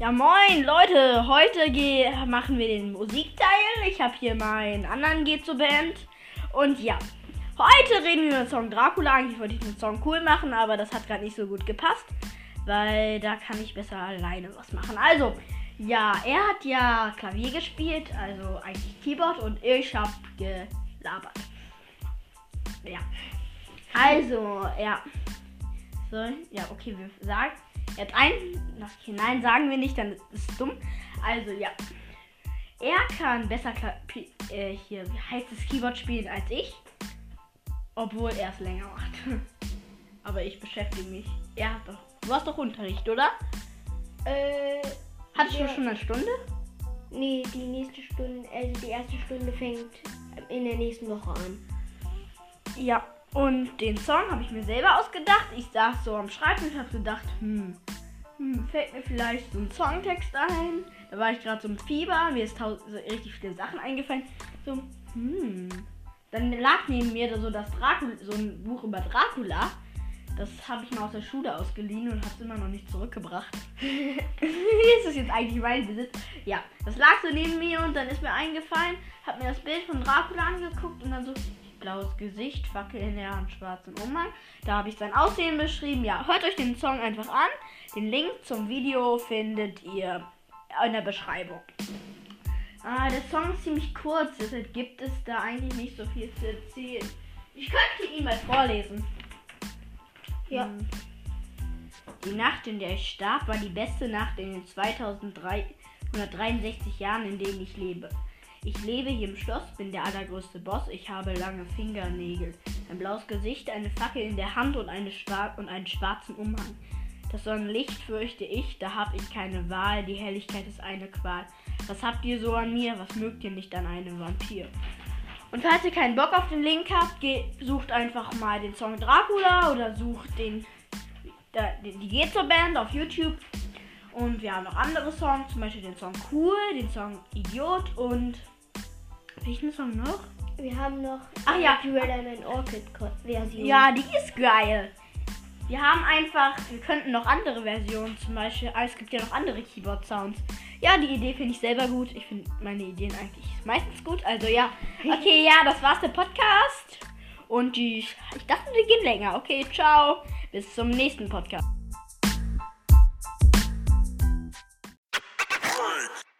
Ja, moin Leute, heute machen wir den Musikteil. Ich habe hier meinen anderen Gezo Band. Und ja, heute reden wir über den Song Dracula. Eigentlich wollte ich den Song cool machen, aber das hat gerade nicht so gut gepasst, weil da kann ich besser alleine was machen. Also, ja, er hat ja Klavier gespielt, also eigentlich Keyboard und ich habe gelabert. Ja. Also, ja. So, ja, okay, wir sagen. Er hat ein. Okay, nein, sagen wir nicht, dann ist es dumm. Also, ja. Er kann besser äh, hier, das Keyboard spielen als ich. Obwohl er es länger macht. Aber ich beschäftige mich. Er hat doch. Du hast doch Unterricht, oder? Äh, Hattest Ja. du schon eine Stunde? nee, die nächste Stunde, also die erste Stunde fängt in der nächsten Woche an. Ja, und den Song habe ich mir selber ausgedacht. Ich saß so am Schreibtisch und habe gedacht, hm, hm, fällt mir vielleicht so ein Songtext ein. Da war ich gerade so im Fieber, mir ist so richtig viele Sachen eingefallen. So, hm. Dann lag neben mir da so das Dracula, so ein Buch über Dracula. Das habe ich mal aus der Schule ausgeliehen und habe es immer noch nicht zurückgebracht. ist das jetzt eigentlich mein Besitz? Ja, das lag so neben mir und dann ist mir eingefallen, habe mir das Bild von Dracula angeguckt und dann so blaues Gesicht, Fackel in der Hand, schwarzen Umhang. Da habe ich sein Aussehen beschrieben. Ja, hört euch den Song einfach an. Den Link zum Video findet ihr in der Beschreibung. Ah, der Song ist ziemlich kurz, deshalb gibt es da eigentlich nicht so viel zu erzählen. Ich könnte ihn mal vorlesen. Ja. Hm. Die Nacht, in der ich starb, war die beste Nacht in den 2363 Jahren, in denen ich lebe. Ich lebe hier im Schloss, bin der allergrößte Boss. Ich habe lange Fingernägel, ein blaues Gesicht, eine Fackel in der Hand und, eine schwar und einen schwarzen Umhang. Das Sonnenlicht fürchte ich, da hab ich keine Wahl. Die Helligkeit ist eine Qual. Was habt ihr so an mir? Was mögt ihr nicht an einem Vampir? Und falls ihr keinen Bock auf den Link habt, ge- sucht einfach mal den Song Dracula oder sucht den, die Gezo Band auf YouTube. Und wir haben noch andere Songs, zum Beispiel den Song Cool, den Song Idiot und welchen Song noch? Wir haben noch Ach ja. Duell and Orchid Version. Ja, die ist geil. Wir haben einfach, wir könnten noch andere Versionen, zum Beispiel, ah, es gibt ja noch andere Keyboard-Sounds. Ja, die Idee finde ich selber gut. Ich finde meine Ideen eigentlich meistens gut. Also ja, okay, ja, das war's der Podcast. Und die, ich dachte, die gehen länger. Okay, ciao. Bis zum nächsten Podcast.